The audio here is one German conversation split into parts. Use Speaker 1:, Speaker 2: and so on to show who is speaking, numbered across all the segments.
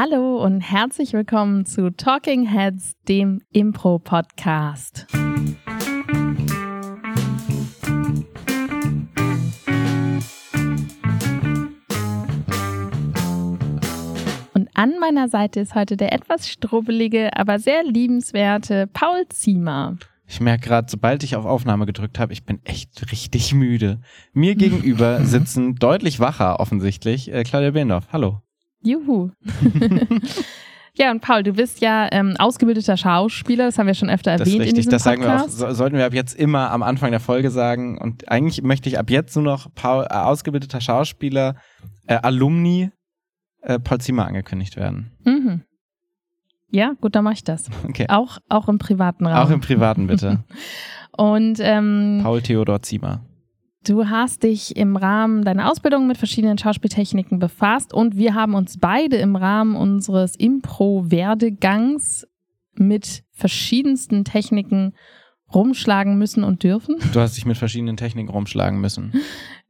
Speaker 1: Hallo und herzlich willkommen zu Talking Heads, dem Impro-Podcast. Und an meiner Seite ist heute der etwas strubbelige, aber sehr liebenswerte Paul Ziemer.
Speaker 2: Ich merke gerade, sobald ich auf Aufnahme gedrückt habe, ich bin echt richtig müde. Mir gegenüber sitzen deutlich wacher offensichtlich äh, Claudia Behendorf. Hallo.
Speaker 1: Juhu. ja, und Paul, du bist ja ähm, ausgebildeter Schauspieler, das haben wir schon öfter erwähnt.
Speaker 2: Das ist richtig,
Speaker 1: in diesem
Speaker 2: das sagen wir auch,
Speaker 1: Podcast.
Speaker 2: so, sollten wir ab jetzt immer am Anfang der Folge sagen. Und eigentlich möchte ich ab jetzt nur noch Paul, äh, ausgebildeter Schauspieler, äh, Alumni, äh, Paul Zimmer angekündigt werden.
Speaker 1: Mhm. Ja, gut, dann mache ich das.
Speaker 2: Okay.
Speaker 1: Auch, auch im privaten Raum.
Speaker 2: Auch im Privaten bitte.
Speaker 1: Und ähm,
Speaker 2: Paul Theodor Zimmer.
Speaker 1: Du hast dich im Rahmen deiner Ausbildung mit verschiedenen Schauspieltechniken befasst und wir haben uns beide im Rahmen unseres Impro-Werdegangs mit verschiedensten Techniken rumschlagen müssen und dürfen.
Speaker 2: Du hast dich mit verschiedenen Techniken rumschlagen müssen.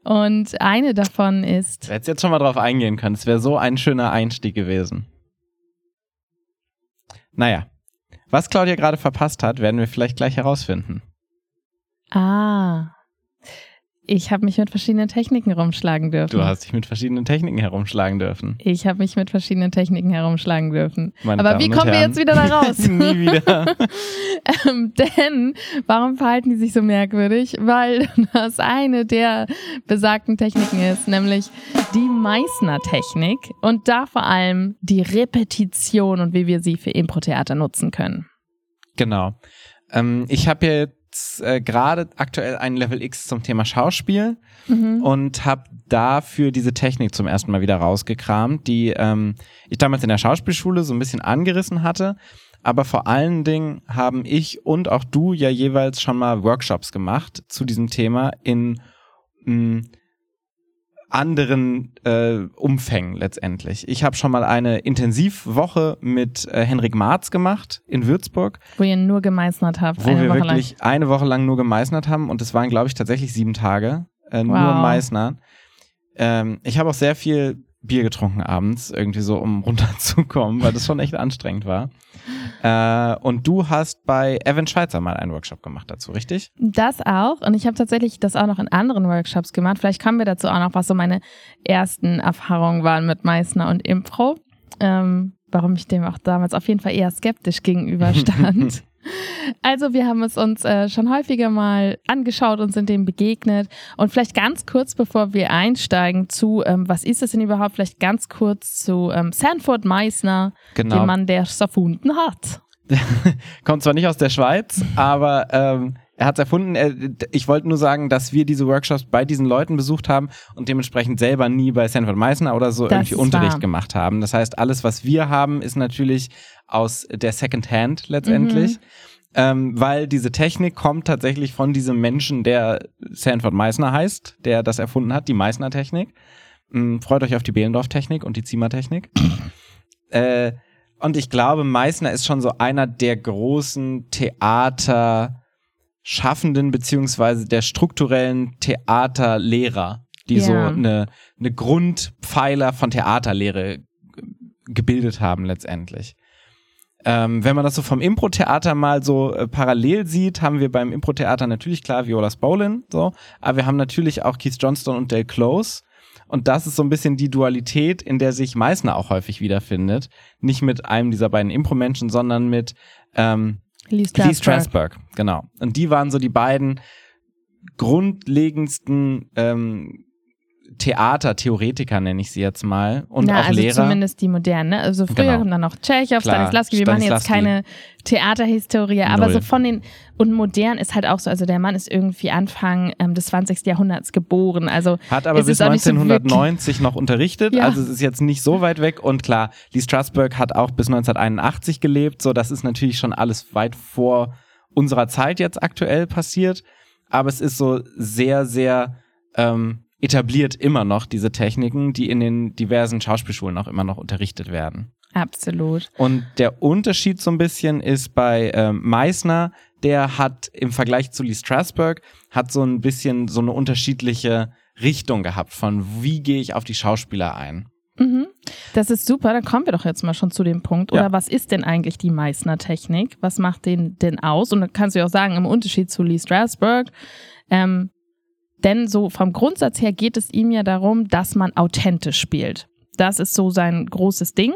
Speaker 1: Und eine davon ist
Speaker 2: Du hättest jetzt schon mal drauf eingehen können. Es wäre so ein schöner Einstieg gewesen. Naja. Was Claudia gerade verpasst hat, werden wir vielleicht gleich herausfinden.
Speaker 1: Ah. Ich habe mich mit verschiedenen Techniken rumschlagen dürfen.
Speaker 2: Du hast dich mit verschiedenen Techniken herumschlagen dürfen.
Speaker 1: Ich habe mich mit verschiedenen Techniken herumschlagen dürfen.
Speaker 2: Meine
Speaker 1: Aber
Speaker 2: Damen
Speaker 1: wie kommen wir jetzt wieder da raus?
Speaker 2: Nie wieder.
Speaker 1: ähm, denn warum verhalten die sich so merkwürdig? Weil das eine der besagten Techniken ist, nämlich die Meißner-Technik und da vor allem die Repetition und wie wir sie für Impro-Theater nutzen können.
Speaker 2: Genau. Ähm, ich habe jetzt äh, gerade aktuell ein Level X zum Thema Schauspiel
Speaker 1: Mhm.
Speaker 2: und habe dafür diese Technik zum ersten Mal wieder rausgekramt, die ähm, ich damals in der Schauspielschule so ein bisschen angerissen hatte. Aber vor allen Dingen haben ich und auch du ja jeweils schon mal Workshops gemacht zu diesem Thema in mh, anderen äh, Umfängen letztendlich. Ich habe schon mal eine Intensivwoche mit äh, Henrik Marz gemacht in Würzburg,
Speaker 1: Wo ihr nur gemeißnert habt.
Speaker 2: wo wir
Speaker 1: Woche
Speaker 2: wirklich eine Woche lang nur gemeißnert haben und es waren, glaube ich, tatsächlich sieben Tage äh, nur
Speaker 1: Wow.
Speaker 2: Meißnern. Ähm, ich habe auch sehr viel Bier getrunken abends, irgendwie so, um runterzukommen, weil das schon echt anstrengend war. Äh, und du hast bei Evan Schweizer mal einen Workshop gemacht dazu, richtig?
Speaker 1: Das auch. Und ich habe tatsächlich das auch noch in anderen Workshops gemacht. Vielleicht kommen wir dazu auch noch, was so meine ersten Erfahrungen waren mit Meißner und Impro. Ähm, warum ich dem auch damals auf jeden Fall eher skeptisch gegenüberstand. Also wir haben es uns äh, schon häufiger mal angeschaut und sind dem begegnet. Und vielleicht ganz kurz, bevor wir einsteigen zu, ähm, was ist es denn überhaupt, vielleicht ganz kurz zu ähm, Sanford Meissner,
Speaker 2: Genau.
Speaker 1: dem Mann, der es erfunden hat.
Speaker 2: Kommt zwar nicht aus der Schweiz, aber ähm, er hat es erfunden. Er, ich wollte nur sagen, dass wir diese Workshops bei diesen Leuten besucht haben und dementsprechend selber nie bei Sanford Meissner oder so
Speaker 1: Das
Speaker 2: irgendwie Unterricht
Speaker 1: wahr.
Speaker 2: gemacht haben. Das heißt, alles, was wir haben, ist natürlich aus der Second Hand letztendlich.
Speaker 1: Mhm.
Speaker 2: Ähm, weil diese Technik kommt tatsächlich von diesem Menschen, der Sanford Meissner heißt, der das erfunden hat, die Meissner-Technik. Mm, freut euch auf die Behlendorf-Technik und die Zimmer-Technik. äh, und ich glaube, Meissner ist schon so einer der großen Theaterschaffenden beziehungsweise der strukturellen Theaterlehrer, die
Speaker 1: Ja.
Speaker 2: so eine, eine Grundpfeiler von Theaterlehre gebildet haben letztendlich. Ähm, wenn man das so vom Impro-Theater mal so äh, parallel sieht, haben wir beim Impro-Theater natürlich klar Viola Spolin, so, aber wir haben natürlich auch Keith Johnston und Dale Close. Und das ist so ein bisschen die Dualität, in der sich Meißner auch häufig wiederfindet. Nicht mit einem dieser beiden Impro-Menschen, sondern mit ähm,
Speaker 1: Lee
Speaker 2: Lee
Speaker 1: Strasberg.
Speaker 2: Strasberg, genau. Und die waren so die beiden grundlegendsten ähm, Theater-Theoretiker, nenne ich sie jetzt mal, und
Speaker 1: Na,
Speaker 2: auch
Speaker 1: also
Speaker 2: Lehrer.
Speaker 1: zumindest die modernen. Ne? Also früher
Speaker 2: Genau.
Speaker 1: dann noch Tschechow, Stanislavski. Wir machen jetzt keine Theaterhistorie, aber
Speaker 2: Null.
Speaker 1: so von den und modern ist halt auch so. Also der Mann ist irgendwie Anfang ähm, des 20. Jahrhunderts geboren. Also
Speaker 2: Hat aber bis
Speaker 1: ist auch nicht so
Speaker 2: 1990 noch unterrichtet,
Speaker 1: Ja.
Speaker 2: also es ist jetzt nicht so weit weg und klar, Lee Strasberg hat auch bis 1981 gelebt, so das ist natürlich schon alles weit vor unserer Zeit jetzt aktuell passiert, aber es ist so sehr, sehr ähm, etabliert immer noch diese Techniken, die in den diversen Schauspielschulen auch immer noch unterrichtet werden.
Speaker 1: absolut.
Speaker 2: Und der Unterschied so ein bisschen ist bei ähm, Meissner, der hat im Vergleich zu Lee Strasberg, hat so ein bisschen so eine unterschiedliche Richtung gehabt von wie gehe ich auf die Schauspieler ein.
Speaker 1: Mhm. Das ist super, dann kommen wir doch jetzt mal schon zu dem Punkt. Oder
Speaker 2: Ja.
Speaker 1: was ist denn eigentlich die Meißner-Technik? Was macht den denn aus? Und dann kannst du ja auch sagen, im Unterschied zu Lee Strasberg, ähm, denn so vom Grundsatz her geht es ihm ja darum, dass man authentisch spielt. Das ist so sein großes Ding.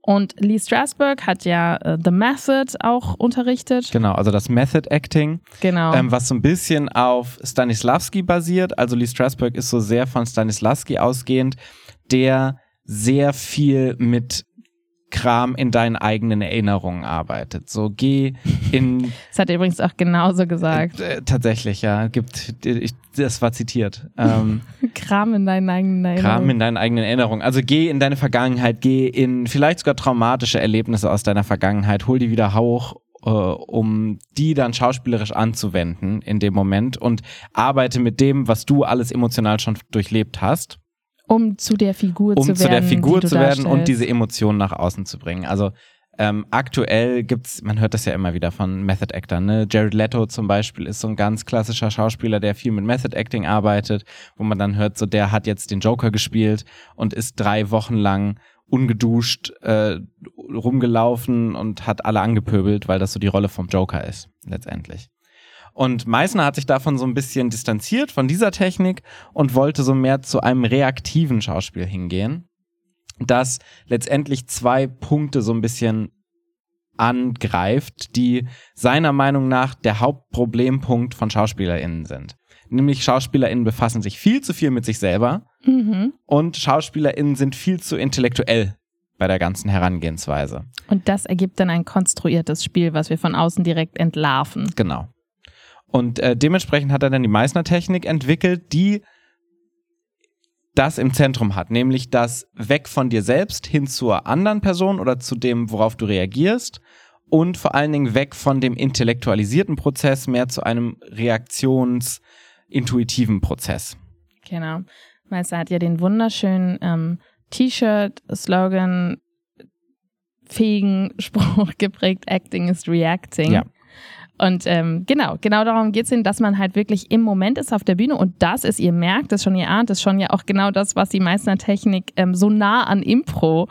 Speaker 1: Und Lee Strasberg hat ja äh, The Method auch unterrichtet.
Speaker 2: Genau, also das Method Acting,
Speaker 1: Genau.
Speaker 2: ähm, was so ein bisschen auf Stanislavski basiert. Also Lee Strasberg ist so sehr von Stanislavski ausgehend, der sehr viel mit Kram in deinen eigenen Erinnerungen arbeitet. So geh in
Speaker 1: das hat er übrigens auch genauso gesagt.
Speaker 2: äh, tatsächlich ja gibt ich, das war zitiert. Ähm,
Speaker 1: Kram in deinen eigenen
Speaker 2: Kram
Speaker 1: Erinnerungen.
Speaker 2: in deinen eigenen Erinnerungen. Also geh in deine Vergangenheit, geh in vielleicht sogar traumatische Erlebnisse aus deiner Vergangenheit, hol die wieder hoch, äh, um die dann schauspielerisch anzuwenden in dem Moment und arbeite mit dem, was du alles emotional schon durchlebt hast,
Speaker 1: um zu der Figur
Speaker 2: um
Speaker 1: zu
Speaker 2: zu,
Speaker 1: werden.
Speaker 2: der Figur
Speaker 1: die du
Speaker 2: zu werden und
Speaker 1: darstellst.
Speaker 2: diese Emotionen nach außen zu bringen. Also ähm, aktuell gibt's, man hört das ja immer wieder von Method Actern, ne? Jared Leto zum Beispiel ist so ein ganz klassischer Schauspieler, der viel mit Method Acting arbeitet, wo man dann hört, so der hat jetzt den Joker gespielt und ist drei Wochen lang ungeduscht äh, rumgelaufen und hat alle angepöbelt, weil das so die Rolle vom Joker ist, letztendlich. Und Meissner hat sich davon so ein bisschen distanziert von dieser Technik und wollte so mehr zu einem reaktiven Schauspiel hingehen, das letztendlich zwei Punkte so ein bisschen angreift, die seiner Meinung nach der Hauptproblempunkt von SchauspielerInnen sind. Nämlich SchauspielerInnen befassen sich viel zu viel mit sich selber
Speaker 1: Mhm.
Speaker 2: und SchauspielerInnen sind viel zu intellektuell bei der ganzen Herangehensweise.
Speaker 1: Und das ergibt dann ein konstruiertes Spiel, was wir von außen direkt entlarven.
Speaker 2: Genau. Und äh, dementsprechend hat er dann die Meißner-Technik entwickelt, die das im Zentrum hat, nämlich das weg von dir selbst hin zur anderen Person oder zu dem, worauf du reagierst und vor allen Dingen weg von dem intellektualisierten Prozess mehr zu einem reaktionsintuitiven Prozess.
Speaker 1: Genau. Meister hat ja den wunderschönen ähm, T-Shirt-Slogan fähigen Spruch geprägt, Acting is Reacting.
Speaker 2: Ja.
Speaker 1: Und ähm, genau, genau darum geht es ihnen, dass man halt wirklich im Moment ist auf der Bühne und das ist, ihr merkt es schon, ihr ahnt es schon, ja auch genau das, was die Meißner-Technik ähm, so nah an Impro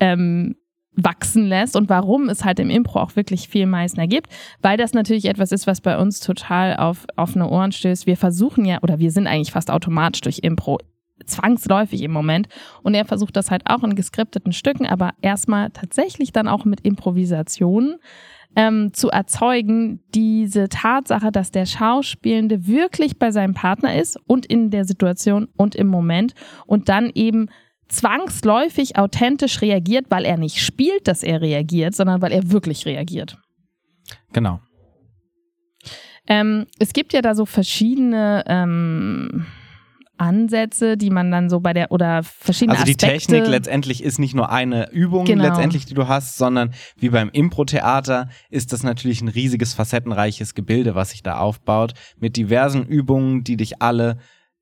Speaker 1: ähm, wachsen lässt und warum es halt im Impro auch wirklich viel Meißner gibt, weil das natürlich etwas ist, was bei uns total auf offene Ohren stößt. Wir versuchen ja, oder wir sind eigentlich fast automatisch durch Impro zwangsläufig im Moment. Und er versucht das halt auch in geskripteten Stücken, aber erstmal tatsächlich dann auch mit Improvisationen ähm, zu erzeugen, diese Tatsache, dass der Schauspielende wirklich bei seinem Partner ist und in der Situation und im Moment und dann eben zwangsläufig authentisch reagiert, weil er nicht spielt, dass er reagiert, sondern weil er wirklich reagiert.
Speaker 2: Genau.
Speaker 1: Ähm, es gibt ja da so verschiedene ähm, Ansätze, die man dann so bei der oder verschiedene
Speaker 2: Also die
Speaker 1: Aspekte.
Speaker 2: Technik letztendlich ist nicht nur eine Übung
Speaker 1: Genau.
Speaker 2: letztendlich, die du hast, sondern wie beim Impro-Theater ist das natürlich ein riesiges facettenreiches Gebilde, was sich da aufbaut, mit diversen Übungen, die dich alle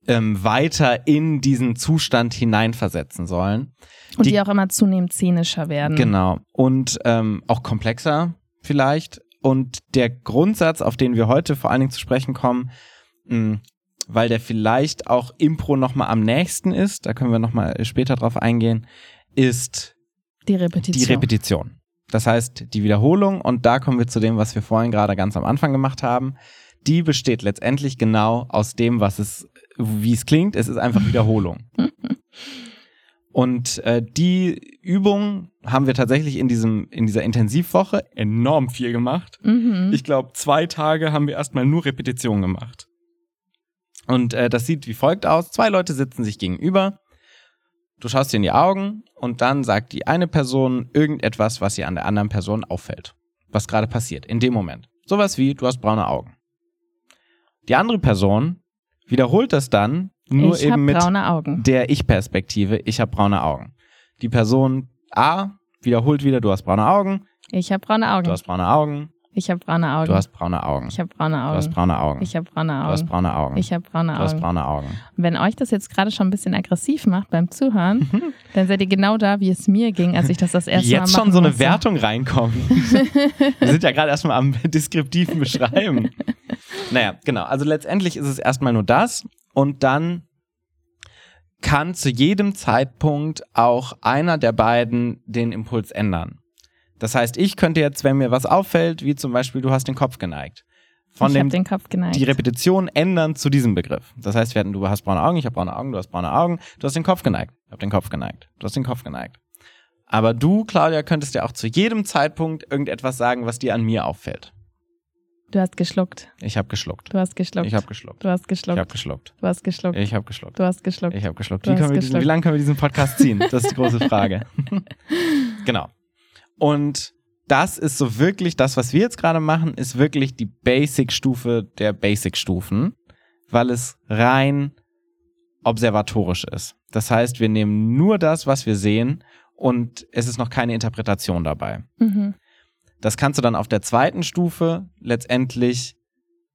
Speaker 2: ähm, weiter in diesen Zustand hineinversetzen sollen.
Speaker 1: und die,
Speaker 2: die-
Speaker 1: auch immer zunehmend szenischer werden.
Speaker 2: Genau. Und ähm, auch komplexer vielleicht. Und der Grundsatz, auf den wir heute vor allen Dingen zu sprechen kommen, mh, weil der vielleicht auch Impro nochmal am nächsten ist, da können wir nochmal später drauf eingehen, ist
Speaker 1: Die Repetition.
Speaker 2: die Repetition. Das heißt, die Wiederholung, und da kommen wir zu dem, was wir vorhin gerade ganz am Anfang gemacht haben, die besteht letztendlich genau aus dem, was es, wie es klingt, es ist einfach Wiederholung. Und äh, die Übung haben wir tatsächlich in diesem in dieser Intensivwoche enorm viel gemacht.
Speaker 1: Mhm.
Speaker 2: Ich glaube, zwei Tage haben wir erstmal nur Repetition gemacht. Und äh, das sieht wie folgt aus. Zwei Leute sitzen sich gegenüber. Du schaust dir in die Augen und dann sagt die eine Person irgendetwas, was ihr an der anderen Person auffällt. Was gerade passiert, in dem Moment. Sowas wie, du hast braune Augen. Die andere Person wiederholt das dann nur
Speaker 1: ich
Speaker 2: eben mit der Ich-Perspektive, ich habe braune Augen. Die Person A wiederholt wieder, du hast braune Augen,
Speaker 1: Ich habe braune Augen.
Speaker 2: du hast braune Augen,
Speaker 1: ich habe braune Augen.
Speaker 2: du hast braune Augen,
Speaker 1: ich habe braune
Speaker 2: du hast
Speaker 1: Augen.
Speaker 2: braune Augen,
Speaker 1: Ich habe braune
Speaker 2: du hast
Speaker 1: Augen.
Speaker 2: braune Augen,
Speaker 1: Ich habe braune
Speaker 2: du hast
Speaker 1: Augen.
Speaker 2: braune Augen.
Speaker 1: Und Wenn euch das jetzt gerade schon ein bisschen aggressiv macht beim Zuhören, dann seid ihr genau da, wie es mir ging, als ich das das erste
Speaker 2: Wie
Speaker 1: Mal
Speaker 2: jetzt schon so eine
Speaker 1: musste.
Speaker 2: Wertung reinkommt. Wir sind ja gerade erstmal am deskriptiven Beschreiben. Naja, genau. Also letztendlich ist es erstmal nur das und dann kann zu jedem Zeitpunkt auch einer der beiden den Impuls ändern. Das heißt, ich könnte jetzt, wenn mir was auffällt, wie zum Beispiel, du hast den Kopf geneigt, von
Speaker 1: ich
Speaker 2: dem
Speaker 1: hab den Kopf geneigt.
Speaker 2: die Repetition ändern zu diesem Begriff. Das heißt, wir hatten, du hast braune Augen, ich habe braune Augen, du hast braune Augen, du hast den Kopf geneigt, ich habe den Kopf geneigt, du hast den Kopf geneigt. Aber du, Claudia, könntest ja auch zu jedem Zeitpunkt irgendetwas sagen, was dir an mir auffällt.
Speaker 1: du hast geschluckt.
Speaker 2: Ich habe geschluckt.
Speaker 1: Du hast geschluckt.
Speaker 2: Ich habe geschluckt.
Speaker 1: du hast
Speaker 2: Ich
Speaker 1: geschluckt.
Speaker 2: habe geschluckt.
Speaker 1: du hast geschluckt.
Speaker 2: Ich habe geschluckt.
Speaker 1: du hast geschluckt.
Speaker 2: Ich habe geschluckt. Wie, können wir diesen,
Speaker 1: geschluckt.
Speaker 2: wie lange können wir diesen Podcast ziehen? Das ist die große Frage. genau. Und das ist so wirklich, das, was wir jetzt gerade machen, ist wirklich die Basic-Stufe der Basic-Stufen, weil es rein observatorisch ist. Das heißt, wir nehmen nur das, was wir sehen und es ist noch keine Interpretation dabei.
Speaker 1: Mhm.
Speaker 2: Das kannst du dann auf der zweiten Stufe letztendlich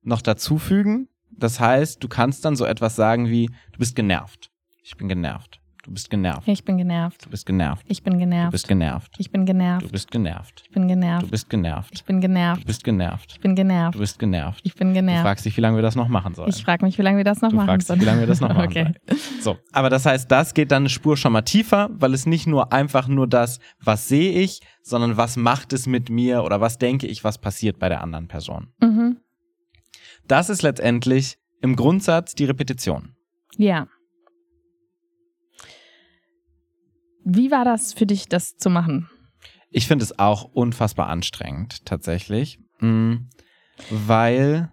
Speaker 2: noch dazufügen. Das heißt, du kannst dann so etwas sagen wie, du bist genervt. Ich bin genervt. Du bist genervt.
Speaker 1: Ich bin genervt.
Speaker 2: Du bist genervt.
Speaker 1: Ich bin
Speaker 2: Du
Speaker 1: genervt.
Speaker 2: bist genervt.
Speaker 1: Ich bin
Speaker 2: Du
Speaker 1: genervt.
Speaker 2: bist genervt.
Speaker 1: Ich bin
Speaker 2: Du
Speaker 1: genervt.
Speaker 2: bist genervt.
Speaker 1: Ich bin
Speaker 2: Du
Speaker 1: genervt.
Speaker 2: bist genervt.
Speaker 1: Ich bin
Speaker 2: Du
Speaker 1: genervt.
Speaker 2: bist genervt.
Speaker 1: Ich bin
Speaker 2: Du
Speaker 1: genervt.
Speaker 2: fragst dich, wie lange wir das noch machen sollen.
Speaker 1: Ich frage mich, wie lange wir das noch
Speaker 2: Du
Speaker 1: machen
Speaker 2: fragst dich,
Speaker 1: sollen.
Speaker 2: wie lange wir das noch machen
Speaker 1: Okay.
Speaker 2: So, aber das heißt, das geht dann eine Spur schon mal tiefer, weil es nicht nur einfach nur das, was sehe ich, sondern was macht es mit mir oder was denke ich, was passiert bei der anderen Person.
Speaker 1: Mhm.
Speaker 2: Das ist letztendlich im Grundsatz die Repetition.
Speaker 1: Ja. Wie war das für dich, das zu machen?
Speaker 2: Ich finde es auch unfassbar anstrengend, tatsächlich, Mm, weil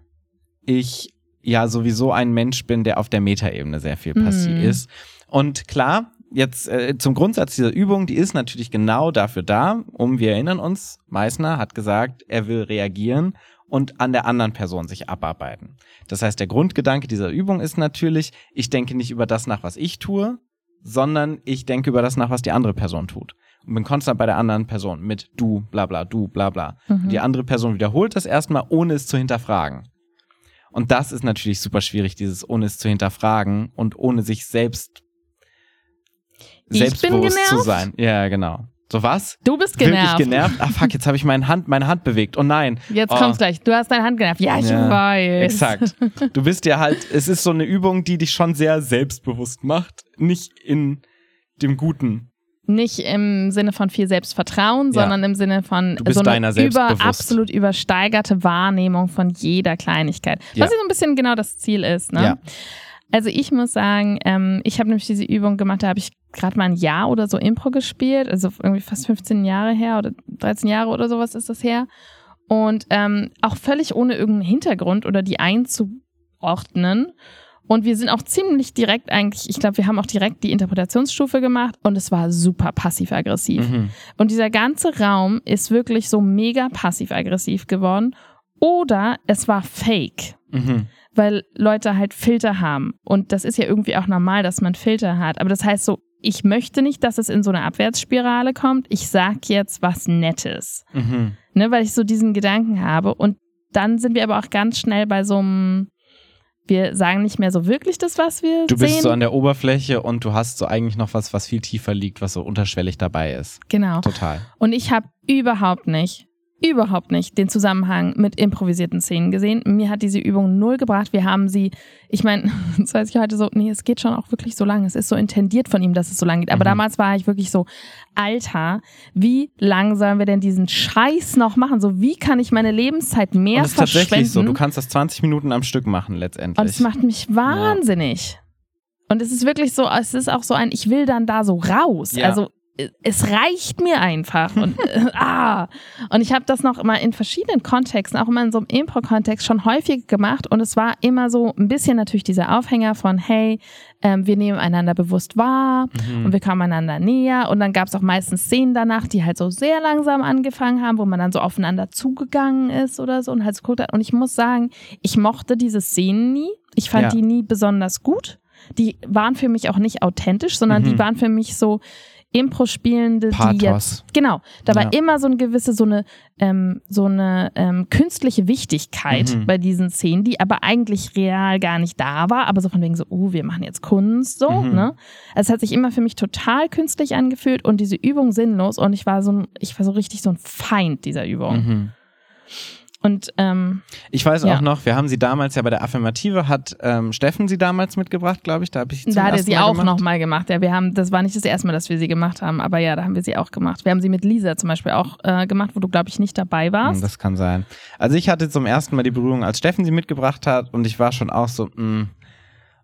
Speaker 2: ich ja sowieso ein Mensch bin, der auf der Metaebene sehr viel passiv
Speaker 1: Mhm.
Speaker 2: ist. Und klar, jetzt äh, zum Grundsatz dieser Übung, die ist natürlich genau dafür da, um, wir erinnern uns, Meißner hat gesagt, er will reagieren und an der anderen Person sich abarbeiten. Das heißt, der Grundgedanke dieser Übung ist natürlich, ich denke nicht über das nach, was ich tue, sondern ich denke über das nach, was die andere Person tut. Und bin konstant bei der anderen Person mit du, bla bla, du, bla bla.
Speaker 1: Mhm.
Speaker 2: Die andere Person wiederholt das erstmal, ohne es zu hinterfragen. Und das ist natürlich super schwierig, dieses ohne es zu hinterfragen und ohne sich selbst
Speaker 1: Ich
Speaker 2: selbstbewusst zu sein. Ja, genau. So was?
Speaker 1: Du bist genervt.
Speaker 2: Wirklich genervt? Ah fuck, jetzt habe ich meine Hand, meine Hand bewegt. Oh nein.
Speaker 1: Jetzt
Speaker 2: Oh.
Speaker 1: kommt's gleich. Du hast deine Hand genervt. Ja, ich
Speaker 2: Ja,
Speaker 1: weiß.
Speaker 2: Exakt. Du bist ja halt, es ist so eine Übung, die dich schon sehr selbstbewusst macht. Nicht in dem Guten.
Speaker 1: Nicht im Sinne von viel Selbstvertrauen,
Speaker 2: Ja.
Speaker 1: sondern im Sinne von so eine über, absolut übersteigerte Wahrnehmung von jeder Kleinigkeit. Was ja so ein bisschen genau das Ziel ist. Ne?
Speaker 2: Ja.
Speaker 1: Also ich muss sagen, ähm, ich habe nämlich diese Übung gemacht, da habe ich gerade mal ein Jahr oder so Impro gespielt, also irgendwie fast 15 Jahre her oder 13 Jahre oder sowas ist das her. Und ähm, auch völlig ohne irgendeinen Hintergrund oder die einzuordnen. Und wir sind auch ziemlich direkt eigentlich, ich glaube, wir haben auch direkt die Interpretationsstufe gemacht und es war super passiv-aggressiv.
Speaker 2: Mhm.
Speaker 1: Und dieser ganze Raum ist wirklich so mega passiv-aggressiv geworden. Oder es war fake
Speaker 2: Mhm.
Speaker 1: Weil Leute halt Filter haben. Und das ist ja irgendwie auch normal, dass man Filter hat. Aber das heißt so, ich möchte nicht, dass es in so eine Abwärtsspirale kommt. Ich sag jetzt was Nettes.
Speaker 2: Mhm.
Speaker 1: Ne, weil ich so diesen Gedanken habe. Und dann sind wir aber auch ganz schnell bei so einem, wir sagen nicht mehr so wirklich das, was wir
Speaker 2: Du bist
Speaker 1: sehen.
Speaker 2: so an der Oberfläche und du hast so eigentlich noch was, was viel tiefer liegt, was so unterschwellig dabei ist.
Speaker 1: genau.
Speaker 2: Total.
Speaker 1: Und ich habe überhaupt nicht, überhaupt nicht den Zusammenhang mit improvisierten Szenen gesehen. Mir hat diese Übung null gebracht. Wir haben sie, ich meine, das weiß ich heute so, nee, es geht schon auch wirklich so lang. Es ist so intendiert von ihm, dass es so lang geht. Aber
Speaker 2: Mhm.
Speaker 1: damals war ich wirklich so, Alter, wie lang sollen wir denn diesen Scheiß noch machen? So, wie kann ich meine Lebenszeit mehr
Speaker 2: und es ist tatsächlich so, du kannst das 20 Minuten am Stück machen letztendlich.
Speaker 1: Und es macht mich wahnsinnig. Und es ist wirklich so, es ist auch so ein, ich will dann da so raus.
Speaker 2: Ja.
Speaker 1: Also es reicht mir einfach. Und, äh, ah. und ich habe das noch immer in verschiedenen Kontexten, auch immer in so einem Impro-Kontext schon häufig gemacht. Und es war immer so ein bisschen natürlich dieser Aufhänger von, hey, ähm, wir nehmen einander bewusst wahr
Speaker 2: Mhm.
Speaker 1: und wir kommen einander näher. Und dann gab es auch meistens Szenen danach, die halt so sehr langsam angefangen haben, wo man dann so aufeinander zugegangen ist oder so und halt so geguckt hat. Und ich muss sagen, ich mochte diese Szenen nie. Ich fand
Speaker 2: Ja.
Speaker 1: die nie besonders gut. Die waren für mich auch nicht authentisch, sondern
Speaker 2: Mhm.
Speaker 1: die waren für mich so Impro-Spielende, die jetzt. Genau, da war
Speaker 2: Ja.
Speaker 1: immer so eine gewisse, so eine, ähm, so eine ähm, künstliche Wichtigkeit
Speaker 2: Mhm.
Speaker 1: bei diesen Szenen, die aber eigentlich real gar nicht da war, aber so von wegen so, oh, wir machen jetzt Kunst, so,
Speaker 2: Mhm.
Speaker 1: ne? Es hat sich immer für mich total künstlich angefühlt und diese Übung sinnlos und ich war so ein, ich war so richtig so ein Feind dieser Übung.
Speaker 2: Mhm.
Speaker 1: Und ähm,
Speaker 2: Ich weiß
Speaker 1: Ja.
Speaker 2: auch noch, wir haben sie damals ja bei der Affirmative, hat ähm, Steffen sie damals mitgebracht, glaube ich. Da habe ich sie
Speaker 1: da hat er sie
Speaker 2: Mal
Speaker 1: auch nochmal gemacht. Ja, wir haben, das war nicht das erste Mal, dass wir sie gemacht haben, aber ja, da haben wir sie auch gemacht. Wir haben sie mit Lisa zum Beispiel auch äh, gemacht, wo du, glaube ich, nicht dabei warst.
Speaker 2: Hm, Das kann sein. Also ich hatte zum ersten Mal die Berührung, als Steffen sie mitgebracht hat und ich war schon auch so, mh,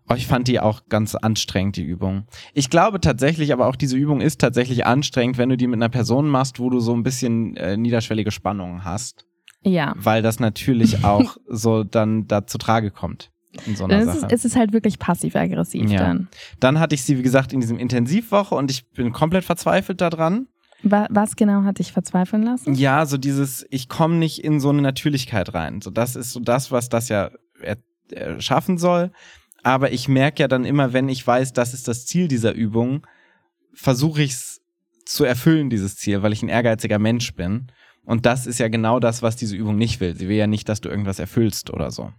Speaker 2: oh, ich fand die auch ganz anstrengend, die Übung. Ich glaube tatsächlich, aber auch diese Übung ist tatsächlich anstrengend, wenn du die mit einer Person machst, wo du so ein bisschen äh, niederschwellige Spannungen hast,
Speaker 1: ja.
Speaker 2: weil das natürlich auch so dann da zu Trage kommt in so einer
Speaker 1: Dann ist
Speaker 2: Sache.
Speaker 1: es, ist es halt wirklich passiv-aggressiv
Speaker 2: Ja.
Speaker 1: dann.
Speaker 2: Dann hatte ich sie, wie gesagt, in diesem Intensivwoche und ich bin komplett verzweifelt daran.
Speaker 1: Wa was genau hat dich verzweifeln lassen?
Speaker 2: Ja, so dieses, ich komme nicht in so eine Natürlichkeit rein. So, das ist so das, was das ja er, er schaffen soll. Aber ich merke ja dann immer, wenn ich weiß, das ist das Ziel dieser Übung, versuche ich es zu erfüllen, dieses Ziel, weil ich ein ehrgeiziger Mensch bin. Und das ist ja genau das, was diese Übung nicht will. Sie will ja nicht, dass du irgendwas erfüllst oder so.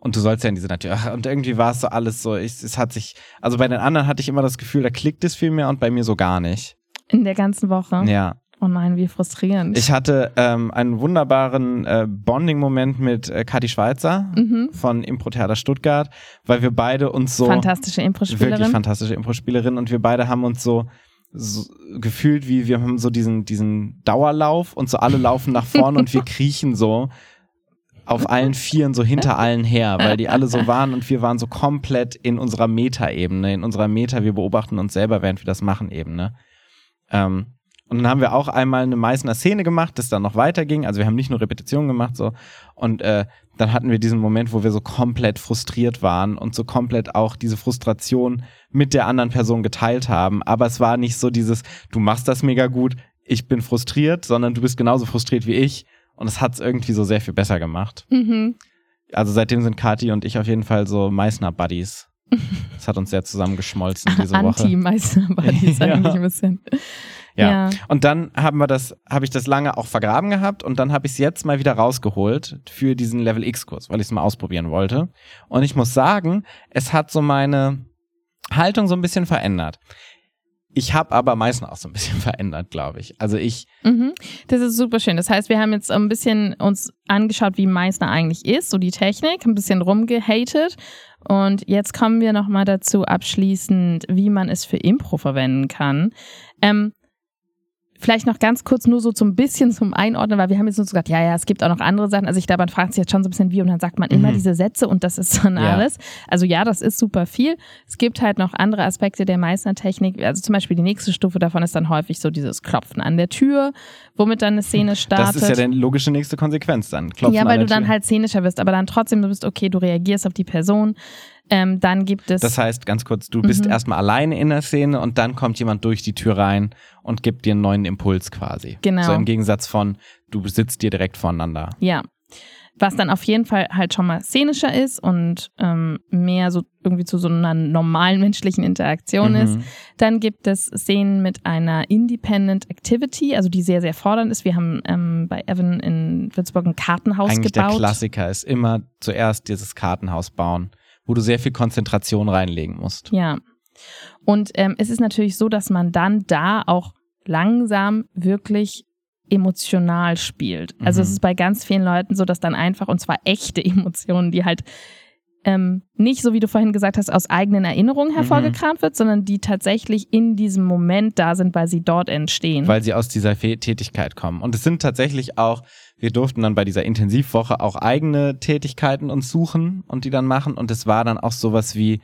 Speaker 2: Und du sollst ja in diese Natur. Und irgendwie war es so alles so, ich, es hat sich, also bei den anderen hatte ich immer das Gefühl, da klickt es viel mehr und bei mir so gar nicht.
Speaker 1: In der ganzen Woche?
Speaker 2: Ja.
Speaker 1: Oh nein, wie frustrierend.
Speaker 2: Ich hatte ähm, einen wunderbaren äh, Bonding-Moment mit äh, Kathi Schweizer
Speaker 1: mhm.
Speaker 2: von Impro-Theater Stuttgart, weil wir beide uns so
Speaker 1: Fantastische
Speaker 2: wirklich
Speaker 1: Impro-Spielerin.
Speaker 2: fantastische Impro-Spielerin und wir beide haben uns so, so gefühlt wie wir haben so diesen diesen Dauerlauf und so alle laufen nach vorne und wir kriechen so auf allen Vieren so hinter allen her, weil die alle so waren und wir waren so komplett in unserer Meta-Ebene, in unserer Meta, wir beobachten uns selber, während wir das machen, Ebene. Ähm, und dann haben wir auch einmal eine Meißner Szene gemacht, das dann noch weiterging. Also wir haben nicht nur Repetitionen gemacht, so. Und äh, dann hatten wir diesen Moment, wo wir so komplett frustriert waren und so komplett auch diese Frustration mit der anderen Person geteilt haben. Aber es war nicht so dieses, du machst das mega gut, ich bin frustriert, sondern du bist genauso frustriert wie ich. Und es hat es irgendwie so sehr viel besser gemacht.
Speaker 1: Mhm.
Speaker 2: Also seitdem sind Kati und ich auf jeden Fall so Meißner-Buddies. Das hat uns sehr zusammengeschmolzen diese Woche.
Speaker 1: Anti-Meister-Buddies
Speaker 2: Ja.
Speaker 1: eigentlich ein bisschen.
Speaker 2: Ja. Und dann haben wir das, habe ich das lange auch vergraben gehabt und dann habe ich es jetzt mal wieder rausgeholt für diesen Level X-Kurs, weil ich es mal ausprobieren wollte. Und ich muss sagen, es hat so meine Haltung so ein bisschen verändert. Ich habe aber meistens auch so ein bisschen verändert, glaube ich. Also ich,
Speaker 1: Mhm. Das ist super schön. Das heißt, wir haben jetzt ein bisschen uns angeschaut, wie Meißner eigentlich ist, so die Technik, ein bisschen rumgehatet. Und jetzt kommen wir nochmal dazu abschließend, wie man es für Impro verwenden kann. Ähm, Vielleicht noch ganz kurz nur so zum bisschen zum Einordnen, weil wir haben jetzt nur so gesagt, ja, ja, es gibt auch noch andere Sachen. Also ich glaube, man fragt sich jetzt schon so ein bisschen wie und dann sagt man immer
Speaker 2: Mhm.
Speaker 1: diese Sätze und das ist dann
Speaker 2: Ja.
Speaker 1: alles. Also ja, das ist super viel. Es gibt halt noch andere Aspekte der Meißner-Technik. Also zum Beispiel die nächste Stufe davon ist dann häufig so dieses Klopfen an der Tür, womit dann eine Szene startet.
Speaker 2: das ist ja die logische nächste Konsequenz dann. Klopfen
Speaker 1: ja, weil du dann halt szenischer wirst, aber dann trotzdem, du bist okay, du reagierst auf die Person. Ähm, dann gibt es.
Speaker 2: Das heißt, ganz kurz, du bist
Speaker 1: Mhm.
Speaker 2: erstmal alleine in der Szene und dann kommt jemand durch die Tür rein und gibt dir einen neuen Impuls quasi.
Speaker 1: Genau.
Speaker 2: So im Gegensatz von, du sitzt dir direkt voneinander.
Speaker 1: Ja. Was dann auf jeden Fall halt schon mal szenischer ist und ähm, mehr so irgendwie zu so einer normalen menschlichen Interaktion
Speaker 2: Mhm.
Speaker 1: ist. Dann gibt es Szenen mit einer Independent Activity, also die sehr, sehr fordernd ist. Wir haben ähm, bei Evan in Würzburg ein Kartenhaus
Speaker 2: Eigentlich
Speaker 1: gebaut.
Speaker 2: der Klassiker ist immer zuerst dieses Kartenhaus bauen, wo du sehr viel Konzentration reinlegen musst.
Speaker 1: Ja. Und ähm, es ist natürlich so, dass man dann da auch langsam wirklich emotional spielt. Also
Speaker 2: Mhm.
Speaker 1: es ist bei ganz vielen Leuten so, dass dann einfach, und zwar echte Emotionen, die halt ähm, nicht, so wie du vorhin gesagt hast, aus eigenen Erinnerungen
Speaker 2: Mhm.
Speaker 1: hervorgekramt wird, sondern die tatsächlich in diesem Moment da sind, weil sie dort entstehen.
Speaker 2: Weil sie aus dieser Tätigkeit kommen. Und es sind tatsächlich auch, wir durften dann bei dieser Intensivwoche auch eigene Tätigkeiten uns suchen und die dann machen. Und es war dann auch sowas wie,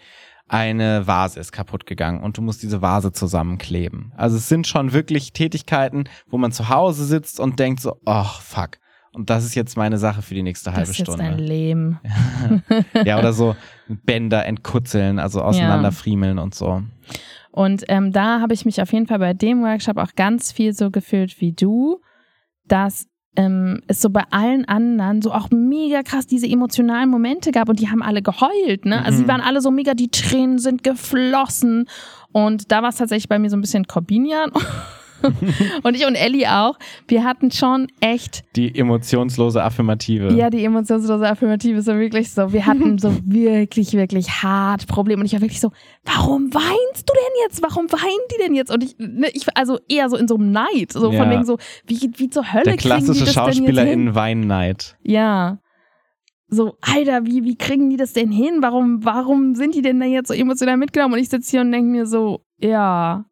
Speaker 2: eine Vase ist kaputt gegangen und du musst diese Vase zusammenkleben. Also es sind schon wirklich Tätigkeiten, wo man zu Hause sitzt und denkt so, oh fuck. Und das ist jetzt meine Sache für die nächste halbe
Speaker 1: das ist jetzt
Speaker 2: Stunde.
Speaker 1: ein Leben.
Speaker 2: ja, oder so Bänder entkutzeln, also auseinanderfriemeln und so.
Speaker 1: Und ähm, da habe ich mich auf jeden Fall bei dem Workshop auch ganz viel so gefühlt wie du, dass ähm, es so bei allen anderen so auch mega krass diese emotionalen Momente gab und die haben alle geheult, ne? Also
Speaker 2: Mhm.
Speaker 1: sie waren alle so mega, die Tränen sind geflossen und da war es tatsächlich bei mir so ein bisschen Corbinian und ich und Ellie auch. Wir hatten schon echt.
Speaker 2: Die emotionslose Affirmative.
Speaker 1: Ja, die emotionslose Affirmative ist so wirklich so. Wir hatten so wirklich, wirklich hart Probleme. Und ich war wirklich so, warum weinst du denn jetzt? Warum weinen die denn jetzt? Und ich, ne, ich also eher so in so einem Neid. So
Speaker 2: Ja.
Speaker 1: von wegen so, wie, wie zur Hölle
Speaker 2: Der
Speaker 1: kriegen die
Speaker 2: klassische
Speaker 1: das denn jetzt hin?
Speaker 2: Schauspieler in Weinneid.
Speaker 1: Ja. So, Alter, wie, wie kriegen die das denn hin? Warum, warum sind die denn da jetzt so emotional mitgenommen? Und ich sitze hier und denke mir so, ja.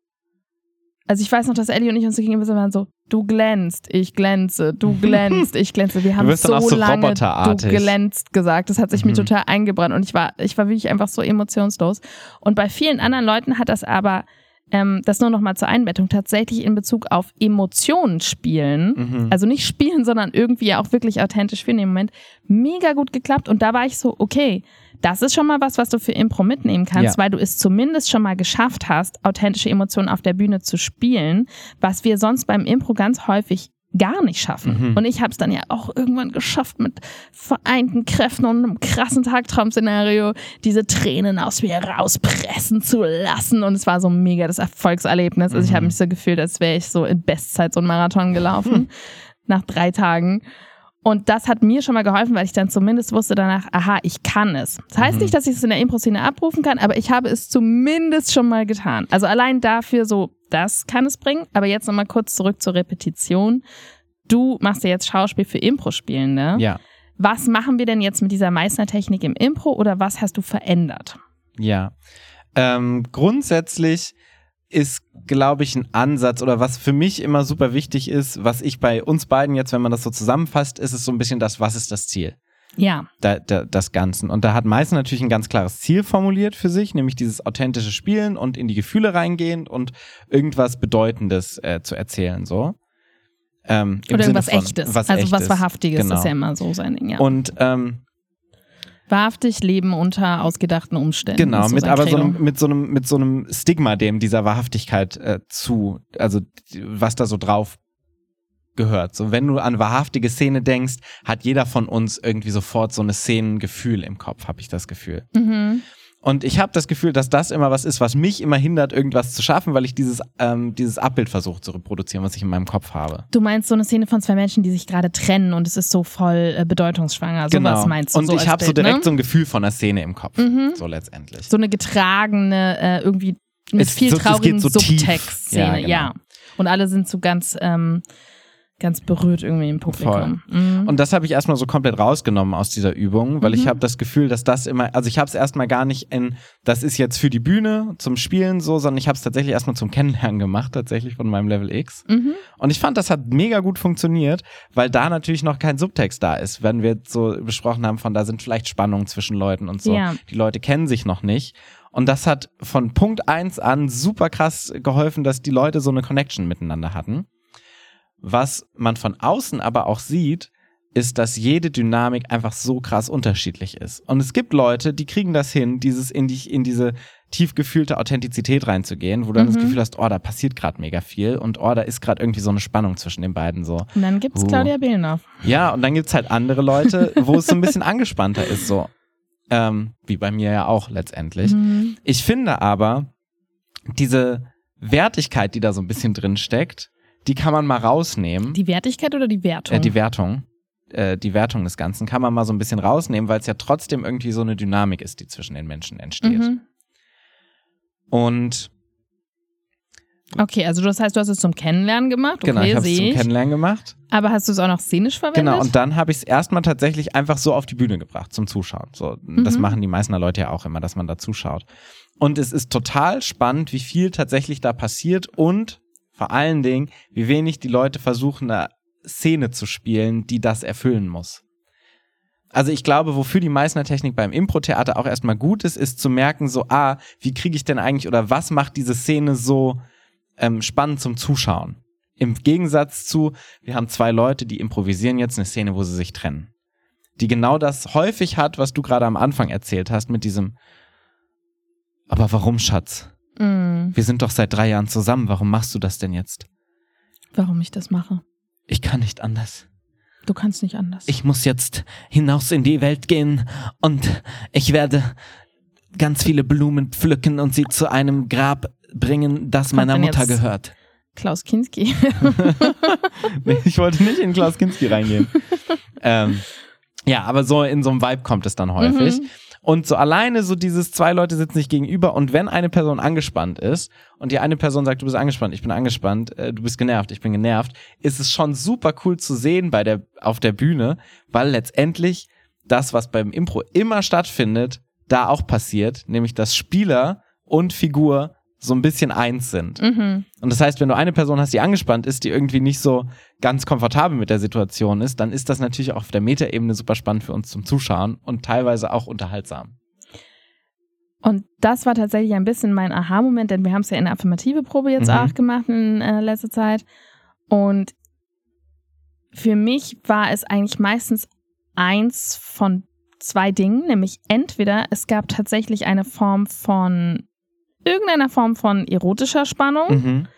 Speaker 1: Also ich weiß noch, dass Ellie und ich uns so gegenüber waren so, du glänzt, ich glänze, du glänzt, ich glänze. Wir haben so
Speaker 2: so
Speaker 1: lange du glänzt gesagt. Das hat sich mir
Speaker 2: Mhm.
Speaker 1: total eingebrannt und ich war, ich war wirklich einfach so emotionslos. Und bei vielen anderen Leuten hat das aber, ähm, das nur noch mal zur Einbettung, tatsächlich in Bezug auf Emotionen spielen
Speaker 2: Mhm.
Speaker 1: also nicht spielen, sondern irgendwie auch wirklich authentisch für den Moment, mega gut geklappt. Und da war ich so, okay, das ist schon mal was, was du für Impro mitnehmen kannst,
Speaker 2: Ja.
Speaker 1: weil du es zumindest schon mal geschafft hast, authentische Emotionen auf der Bühne zu spielen, was wir sonst beim Impro ganz häufig gar nicht schaffen.
Speaker 2: Mhm.
Speaker 1: Und ich habe es dann ja auch irgendwann geschafft mit vereinten Kräften und einem krassen Tagtraum-Szenario, diese Tränen aus mir rauspressen zu lassen. Und es war so mega das Erfolgserlebnis. Also ich
Speaker 2: Mhm.
Speaker 1: habe mich so gefühlt, als wäre ich so in Bestzeit so einen Marathon gelaufen nach drei Tagen. Und das hat mir schon mal geholfen, weil ich dann zumindest wusste danach, aha, ich kann es. Das heißt
Speaker 2: Mhm.
Speaker 1: nicht, dass ich es in der Impro-Szene abrufen kann, aber ich habe es zumindest schon mal getan. Also allein dafür so, das kann es bringen. Aber jetzt nochmal kurz zurück zur Repetition. Du machst ja jetzt Schauspiel für Impro-Spielende.
Speaker 2: Ja,
Speaker 1: Was machen wir denn jetzt mit dieser Meißner-Technik im Impro oder was hast du verändert?
Speaker 2: ja. Ähm, grundsätzlich ist, glaube ich, ein Ansatz oder was für mich immer super wichtig ist, was ich bei uns beiden jetzt, wenn man das so zusammenfasst, ist es so ein bisschen das, was ist das Ziel?
Speaker 1: Ja.
Speaker 2: da, da, das Ganzen. Und da hat Meißen natürlich ein ganz klares Ziel formuliert für sich, nämlich dieses authentische Spielen und in die Gefühle reingehen und irgendwas Bedeutendes äh, zu erzählen, so. Ähm,
Speaker 1: Oder irgendwas Echtes.
Speaker 2: Was
Speaker 1: also was
Speaker 2: Echtes.
Speaker 1: Wahrhaftiges
Speaker 2: Genau.
Speaker 1: ist ja immer so sein Ding, ja.
Speaker 2: Und ähm,
Speaker 1: Wahrhaftig leben unter ausgedachten Umständen.
Speaker 2: genau, mit aber so einem, mit so einem, mit so einem Stigma dem dieser Wahrhaftigkeit äh, zu, also was da so drauf gehört. So, wenn du an wahrhaftige Szene denkst, hat jeder von uns irgendwie sofort so eine Szenengefühl im Kopf, habe ich das Gefühl.
Speaker 1: Mhm.
Speaker 2: Und ich habe das Gefühl, dass das immer was ist, was mich immer hindert, irgendwas zu schaffen, weil ich dieses, ähm, dieses Abbild versuche zu reproduzieren, was ich in meinem Kopf habe.
Speaker 1: Du meinst so eine Szene von zwei Menschen, die sich gerade trennen und es ist so voll äh, bedeutungsschwanger. Sowas meinst du
Speaker 2: Genau. Und
Speaker 1: so
Speaker 2: ich habe so
Speaker 1: Bild,
Speaker 2: direkt
Speaker 1: ne?
Speaker 2: so ein Gefühl von einer Szene im Kopf.
Speaker 1: Mhm.
Speaker 2: So letztendlich.
Speaker 1: so eine getragene, äh, irgendwie mit
Speaker 2: Es-
Speaker 1: viel
Speaker 2: so-
Speaker 1: traurigen
Speaker 2: so.
Speaker 1: Subtext-Szene,
Speaker 2: Ja,
Speaker 1: ja,
Speaker 2: genau.
Speaker 1: Und alle sind so ganz, ähm, ganz berührt irgendwie im Publikum. Mhm.
Speaker 2: Und das habe ich erstmal so komplett rausgenommen aus dieser Übung, weil ich
Speaker 1: Mhm.
Speaker 2: habe das Gefühl, dass das immer, also ich habe es erstmal gar nicht in, das ist jetzt für die Bühne zum Spielen so, sondern ich habe es tatsächlich erstmal zum Kennenlernen gemacht, tatsächlich von meinem Level X.
Speaker 1: mhm.
Speaker 2: Und ich fand, das hat mega gut funktioniert, weil da natürlich noch kein Subtext da ist, wenn wir so besprochen haben von, da sind vielleicht Spannungen zwischen Leuten und so.
Speaker 1: Ja.
Speaker 2: Die Leute kennen sich noch nicht. Und das hat von Punkt eins an super krass geholfen, dass die Leute so eine Connection miteinander hatten. Was man von außen aber auch sieht, ist, dass jede Dynamik einfach so krass unterschiedlich ist. Und es gibt Leute, die kriegen das hin, dieses in, die, in diese tief gefühlte Authentizität reinzugehen, wo du dann das
Speaker 1: Mhm.
Speaker 2: Gefühl hast, oh, da passiert gerade mega viel und oh, da ist gerade irgendwie so eine Spannung zwischen den beiden so.
Speaker 1: Und dann gibt's
Speaker 2: Uh.
Speaker 1: Claudia Behlendorf.
Speaker 2: Ja, und dann gibt's halt andere Leute, wo es so ein bisschen angespannter ist, so. Ähm, wie bei mir ja auch letztendlich.
Speaker 1: Mhm.
Speaker 2: Ich finde aber, diese Wertigkeit, die da so ein bisschen drin steckt, die kann man mal rausnehmen.
Speaker 1: Die Wertigkeit oder die Wertung?
Speaker 2: Äh, die Wertung. Äh, die Wertung des Ganzen kann man mal so ein bisschen rausnehmen, weil es ja trotzdem irgendwie so eine Dynamik ist, die zwischen den Menschen entsteht.
Speaker 1: mhm.
Speaker 2: Und
Speaker 1: Okay, also das heißt, du hast es zum Kennenlernen gemacht. Okay,
Speaker 2: genau, ich habe es zum. Kennenlernen gemacht.
Speaker 1: Aber hast du es auch noch szenisch verwendet?
Speaker 2: Genau, und dann habe ich es erstmal tatsächlich einfach so auf die Bühne gebracht zum Zuschauen. So, das
Speaker 1: Mhm.
Speaker 2: machen die meisten Leute ja auch immer, dass man da zuschaut. Und es ist total spannend, wie viel tatsächlich da passiert und vor allen Dingen, wie wenig die Leute versuchen, eine Szene zu spielen, die das erfüllen muss. Also ich glaube, wofür die Meißner-Technik beim Impro-Theater auch erstmal gut ist, ist zu merken, so, ah, wie kriege ich denn eigentlich oder was macht diese Szene so ähm, spannend zum Zuschauen? Im Gegensatz zu, wir haben zwei Leute, die improvisieren jetzt eine Szene, wo sie sich trennen. Die genau das häufig hat, was du gerade am Anfang erzählt hast, mit diesem, aber warum, Schatz?
Speaker 1: Mhm.
Speaker 2: Wir sind doch seit drei Jahren zusammen, warum machst du das denn jetzt?
Speaker 1: Warum ich das mache.
Speaker 2: Ich kann nicht anders.
Speaker 1: Du kannst nicht anders.
Speaker 2: Ich muss jetzt hinaus in die Welt gehen und ich werde ganz viele Blumen pflücken und sie zu einem Grab bringen, das meiner Mutter gehört.
Speaker 1: Klaus Kinski.
Speaker 2: nee, ich wollte nicht in Klaus Kinski reingehen. ähm, ja, aber so in so einem Vibe kommt es dann häufig. Mhm. Und so alleine so dieses zwei Leute sitzen sich gegenüber und wenn eine Person angespannt ist und die eine Person sagt, du bist angespannt, ich bin angespannt, äh, du bist genervt, ich bin genervt, ist es schon super cool zu sehen bei der, auf der Bühne, weil letztendlich das, was beim Impro immer stattfindet, da auch passiert, nämlich dass Spieler und Figur so ein bisschen eins sind. Mhm. Und das heißt, wenn du eine Person hast, die angespannt ist, die irgendwie nicht so ganz komfortabel mit der Situation ist, dann ist das natürlich auch auf der Metaebene super spannend für uns zum Zuschauen und teilweise auch unterhaltsam.
Speaker 1: Und das war tatsächlich ein bisschen mein Aha-Moment, denn wir haben es ja in der affirmative Probe jetzt mhm. auch gemacht in äh, letzter Zeit. Und für mich war es eigentlich meistens eins von zwei Dingen, nämlich entweder es gab tatsächlich eine Form von irgendeiner Form von erotischer Spannung mhm.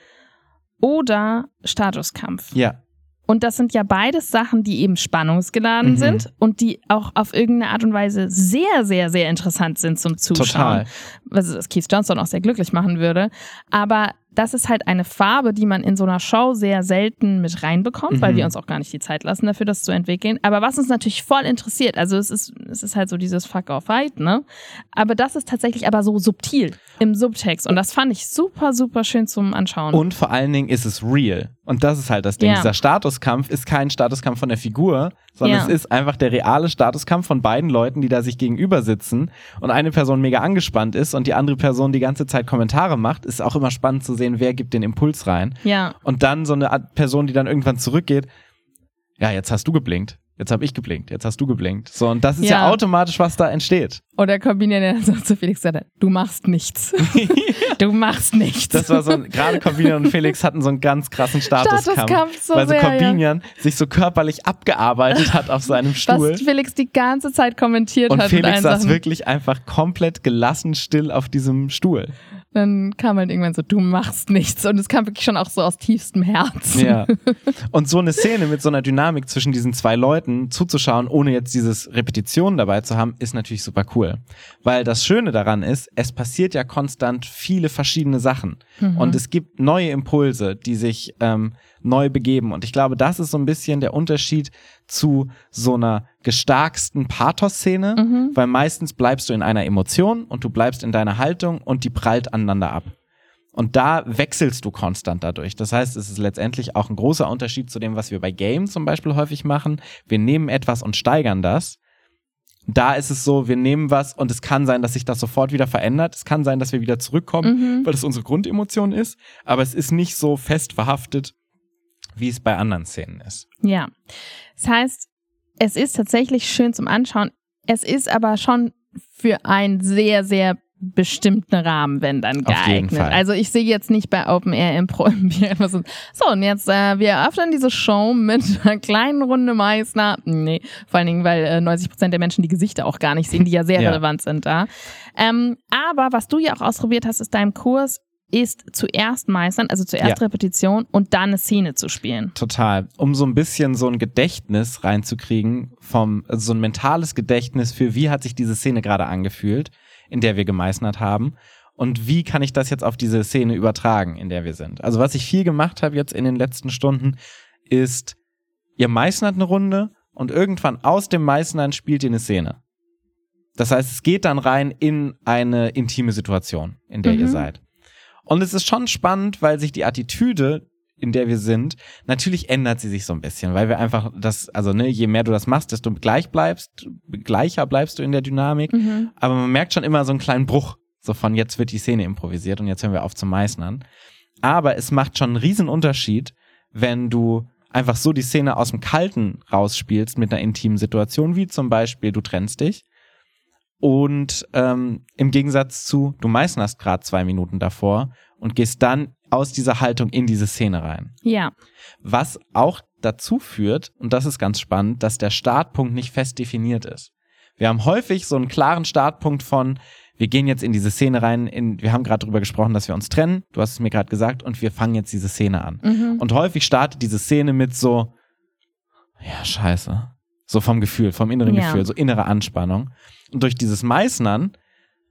Speaker 1: oder Statuskampf.
Speaker 2: Ja.
Speaker 1: Und das sind ja beides Sachen, die eben spannungsgeladen mhm. sind und die auch auf irgendeine Art und Weise sehr, sehr, sehr interessant sind zum Zuschauen. Total. Was Keith Johnson auch sehr glücklich machen würde. Aber das ist halt eine Farbe, die man in so einer Show sehr selten mit reinbekommt, mhm. weil wir uns auch gar nicht die Zeit lassen dafür, das zu entwickeln. Aber was uns natürlich voll interessiert, also es ist, es ist halt so dieses Fuck or Fight, ne? Aber das ist tatsächlich aber so subtil im Subtext und das fand ich super, super schön zum Anschauen.
Speaker 2: Und vor allen Dingen ist es real. Und das ist halt das Ding. Ja. Dieser Statuskampf ist kein Statuskampf von der Figur, sondern ja. es ist einfach der reale Statuskampf von beiden Leuten, die da sich gegenüber sitzen und eine Person mega angespannt ist und die andere Person die ganze Zeit Kommentare macht, ist auch immer spannend zu sehen, wer gibt den Impuls rein.
Speaker 1: Ja.
Speaker 2: Und dann so eine Person, die dann irgendwann zurückgeht, ja, jetzt hast du geblinkt. Jetzt habe ich geblinkt, jetzt hast du geblinkt. So, und das ist ja, ja automatisch, was da entsteht.
Speaker 1: Oder Corbinian, der dann zu Felix gesagt du machst nichts. du machst nichts.
Speaker 2: Das war so, gerade Corbinian und Felix hatten so einen ganz krassen Statuskampf. Statuskampf so weil so Corbinian ja. sich so körperlich abgearbeitet hat auf seinem Stuhl.
Speaker 1: Was Felix die ganze Zeit kommentiert
Speaker 2: und
Speaker 1: hat.
Speaker 2: Und Felix saß wirklich einfach komplett gelassen still auf diesem Stuhl.
Speaker 1: Dann kam halt irgendwann so, du machst nichts. Und es kam wirklich schon auch so aus tiefstem Herzen.
Speaker 2: Ja. Und so eine Szene mit so einer Dynamik zwischen diesen zwei Leuten zuzuschauen, ohne jetzt dieses Repetition dabei zu haben, ist natürlich super cool. Weil das Schöne daran ist, es passiert ja konstant viele verschiedene Sachen. Mhm. Und es gibt neue Impulse, die sich ähm, neu begeben. Und ich glaube, das ist so ein bisschen der Unterschied zu so einer gestarksten Pathos-Szene, mhm. weil meistens bleibst du in einer Emotion und du bleibst in deiner Haltung und die prallt aneinander ab. Und da wechselst du konstant dadurch. Das heißt, es ist letztendlich auch ein großer Unterschied zu dem, was wir bei Games zum Beispiel häufig machen. Wir nehmen etwas und steigern das. Da ist es so, wir nehmen was und es kann sein, dass sich das sofort wieder verändert. Es kann sein, dass wir wieder zurückkommen, mhm. weil das unsere Grundemotion ist. Aber es ist nicht so fest verhaftet, wie es bei anderen Szenen ist.
Speaker 1: Ja. Das heißt, es ist tatsächlich schön zum Anschauen. Es ist aber schon für einen sehr, sehr bestimmten Rahmen, wenn dann geeignet. Also ich sehe jetzt nicht bei Open Air Impro immer so, so und jetzt äh, wir öffnen diese Show mit einer kleinen Runde Meißner. Nee, vor allen Dingen, weil äh, 90 Prozent der Menschen die Gesichter auch gar nicht sehen, die ja sehr ja. relevant sind da. Ähm, aber was du ja auch ausprobiert hast, ist deinem Kurs ist zuerst meistern, also zuerst ja. Repetition und dann eine Szene zu spielen.
Speaker 2: Total. Um so ein bisschen so ein Gedächtnis reinzukriegen, vom, also so ein mentales Gedächtnis für wie hat sich diese Szene gerade angefühlt, in der wir gemeißnert haben. Und wie kann ich das jetzt auf diese Szene übertragen, in der wir sind? Also was ich viel gemacht habe jetzt in den letzten Stunden, ist, ihr meißnert eine Runde und irgendwann aus dem Meißnern spielt ihr eine Szene. Das heißt, es geht dann rein in eine intime Situation, in der mhm. ihr seid. Und es ist schon spannend, weil sich die Attitüde, in der wir sind, natürlich ändert sie sich so ein bisschen, weil wir einfach das, also ne, je mehr du das machst, desto gleich bleibst, gleicher bleibst du in der Dynamik. Mhm. Aber man merkt schon immer so einen kleinen Bruch, so von jetzt wird die Szene improvisiert und jetzt hören wir auf zu meißnern. Aber es macht schon einen riesen Unterschied, wenn du einfach so die Szene aus dem Kalten rausspielst mit einer intimen Situation, wie zum Beispiel du trennst dich und ähm, im Gegensatz zu, du meißnerst gerade zwei Minuten davor und gehst dann aus dieser Haltung in diese Szene rein.
Speaker 1: Ja.
Speaker 2: Was auch dazu führt, und das ist ganz spannend, dass der Startpunkt nicht fest definiert ist. Wir haben häufig so einen klaren Startpunkt von, wir gehen jetzt in diese Szene rein, in, wir haben gerade darüber gesprochen, dass wir uns trennen, du hast es mir gerade gesagt, und wir fangen jetzt diese Szene an. Mhm. Und häufig startet diese Szene mit so, ja, scheiße. So vom Gefühl, vom inneren ja. Gefühl, so innere Anspannung. Und durch dieses Meißnern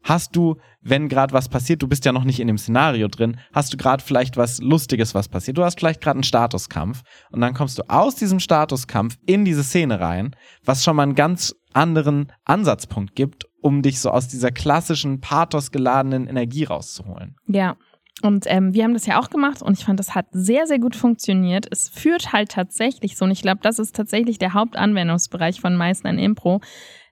Speaker 2: Hast du, wenn gerade was passiert, du bist ja noch nicht in dem Szenario drin, hast du gerade vielleicht was Lustiges, was passiert. Du hast vielleicht gerade einen Statuskampf und dann kommst du aus diesem Statuskampf in diese Szene rein, was schon mal einen ganz anderen Ansatzpunkt gibt, um dich so aus dieser klassischen pathosgeladenen Energie rauszuholen.
Speaker 1: Ja. Und ähm, wir haben das ja auch gemacht und ich fand, das hat sehr, sehr gut funktioniert. Es führt halt tatsächlich so, und ich glaube, das ist tatsächlich der Hauptanwendungsbereich von Meißner in Impro,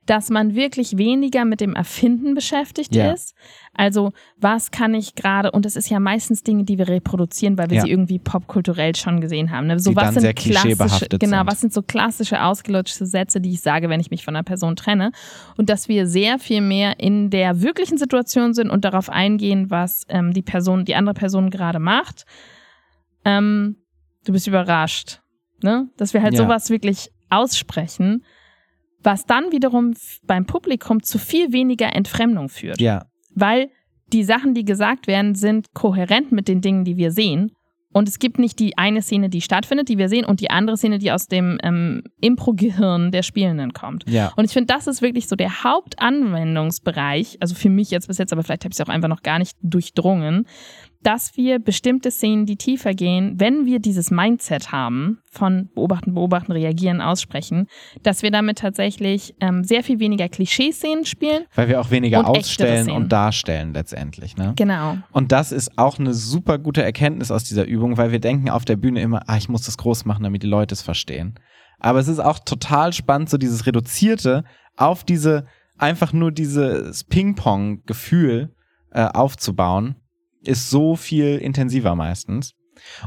Speaker 1: dass man wirklich weniger mit dem Erfinden beschäftigt
Speaker 2: Ja.
Speaker 1: ist. Also was kann ich gerade, und das ist ja meistens Dinge, die wir reproduzieren, weil wir
Speaker 2: Ja.
Speaker 1: sie irgendwie popkulturell schon gesehen haben. Ne? So
Speaker 2: Die
Speaker 1: was sind
Speaker 2: sehr
Speaker 1: klassische, genau, was sind so klassische ausgelutschte Sätze, die ich sage, wenn ich mich von einer Person trenne. Und dass wir sehr viel mehr in der wirklichen Situation sind und darauf eingehen, was ähm, die Person, die andere Person gerade macht. Ähm, du bist überrascht. Ne? Dass wir halt
Speaker 2: Ja.
Speaker 1: sowas wirklich aussprechen, was dann wiederum beim Publikum zu viel weniger Entfremdung führt.
Speaker 2: Ja,
Speaker 1: Weil die Sachen, die gesagt werden, sind kohärent mit den Dingen, die wir sehen. Und es gibt nicht die eine Szene, die stattfindet, die wir sehen, und die andere Szene, die aus dem ähm, Impro-Gehirn der Spielenden kommt.
Speaker 2: ja.
Speaker 1: Und ich finde, das ist wirklich so der Hauptanwendungsbereich, also für mich jetzt bis jetzt, aber vielleicht habe ich es auch einfach noch gar nicht durchdrungen, dass wir bestimmte Szenen, die tiefer gehen, wenn wir dieses Mindset haben von beobachten, beobachten, reagieren, aussprechen, dass wir damit tatsächlich ähm, sehr viel weniger Klischeeszenen spielen.
Speaker 2: Weil wir auch weniger ausstellen und darstellen letztendlich. Ne?
Speaker 1: Genau.
Speaker 2: Und das ist auch eine super gute Erkenntnis aus dieser Übung, weil wir denken auf der Bühne immer, ah, ich muss das groß machen, damit die Leute es verstehen. Aber es ist auch total spannend, so dieses Reduzierte auf diese, einfach nur dieses Ping-Pong-Gefühl äh, aufzubauen, ist so viel intensiver meistens.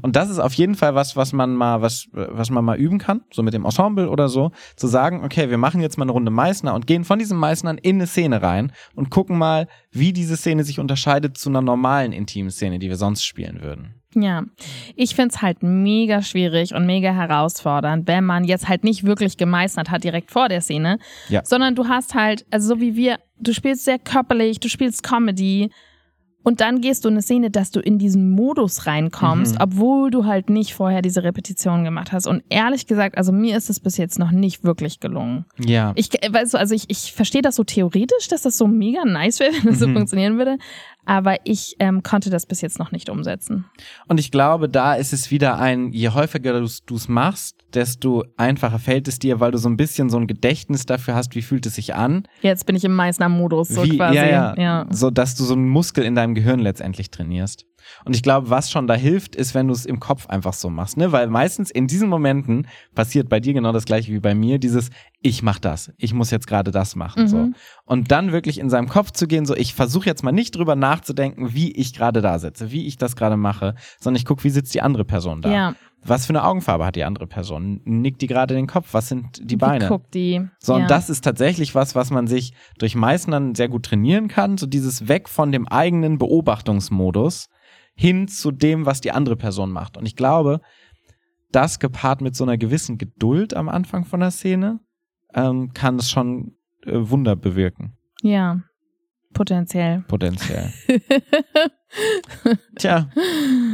Speaker 2: Und das ist auf jeden Fall was, was man mal, was, was man mal üben kann, so mit dem Ensemble oder so, zu sagen, okay, wir machen jetzt mal eine Runde Meißner und gehen von diesem Meißnern in eine Szene rein und gucken mal, wie diese Szene sich unterscheidet zu einer normalen intimen Szene, die wir sonst spielen würden.
Speaker 1: Ja, ich find's halt mega schwierig und mega herausfordernd, wenn man jetzt halt nicht wirklich gemeistert hat direkt vor der Szene,
Speaker 2: Ja.
Speaker 1: sondern du hast halt, also so wie wir, du spielst sehr körperlich, du spielst Comedy und dann gehst du in eine Szene, dass du in diesen Modus reinkommst,
Speaker 2: Mhm.
Speaker 1: obwohl du halt nicht vorher diese Repetition gemacht hast. Und ehrlich gesagt, also mir ist es bis jetzt noch nicht wirklich gelungen.
Speaker 2: Ja.
Speaker 1: Ich, äh, weißt du, also ich, ich verstehe das so theoretisch, dass das so mega nice wäre, wenn das so
Speaker 2: Mhm.
Speaker 1: funktionieren würde. Aber ich ähm, konnte das bis jetzt noch nicht umsetzen.
Speaker 2: Und ich glaube, da ist es wieder ein, je häufiger du es machst, desto einfacher fällt es dir, weil du so ein bisschen so ein Gedächtnis dafür hast, wie fühlt es sich an.
Speaker 1: Jetzt bin ich im Meißner-Modus, so
Speaker 2: wie,
Speaker 1: quasi.
Speaker 2: Ja, ja,
Speaker 1: ja.
Speaker 2: So, dass du so einen Muskel in deinem Gehirn letztendlich trainierst. Und ich glaube, was schon da hilft, ist, wenn du es im Kopf einfach so machst, ne? Weil meistens in diesen Momenten passiert bei dir genau das gleiche wie bei mir, dieses ich mach das, ich muss jetzt gerade das machen,
Speaker 1: Mhm.
Speaker 2: so. Und dann wirklich in seinem Kopf zu gehen, so ich versuche jetzt mal nicht drüber nachzudenken, wie ich gerade da sitze, wie ich das gerade mache, sondern ich gucke, wie sitzt die andere Person da.
Speaker 1: Ja,
Speaker 2: Was für eine Augenfarbe hat die andere Person? Nickt die gerade den Kopf? Was sind die Beine?
Speaker 1: Wie guckt die?
Speaker 2: So,
Speaker 1: ja.
Speaker 2: und das ist tatsächlich was, was man sich durch Meißnern sehr gut trainieren kann. So dieses Weg von dem eigenen Beobachtungsmodus hin zu dem, was die andere Person macht. Und ich glaube, das gepaart mit so einer gewissen Geduld am Anfang von der Szene, ähm, kann es schon äh, Wunder bewirken,
Speaker 1: Ja, potenziell.
Speaker 2: potenziell. Tja,